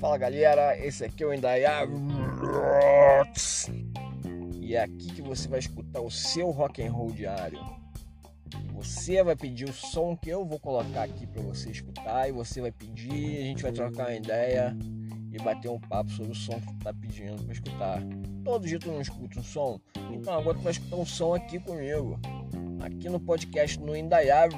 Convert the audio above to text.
Fala galera, esse aqui é o Indaiá e é aqui que você vai escutar o seu rock and roll diário. Você vai pedir o som que eu vou colocar aqui para você escutar e você vai pedir, a gente vai trocar uma ideia e bater um papo sobre o som que tu tá pedindo para escutar. Todo dia tu não escuta um som, então agora tu vai escutar um som aqui comigo, aqui no podcast no Indaiá.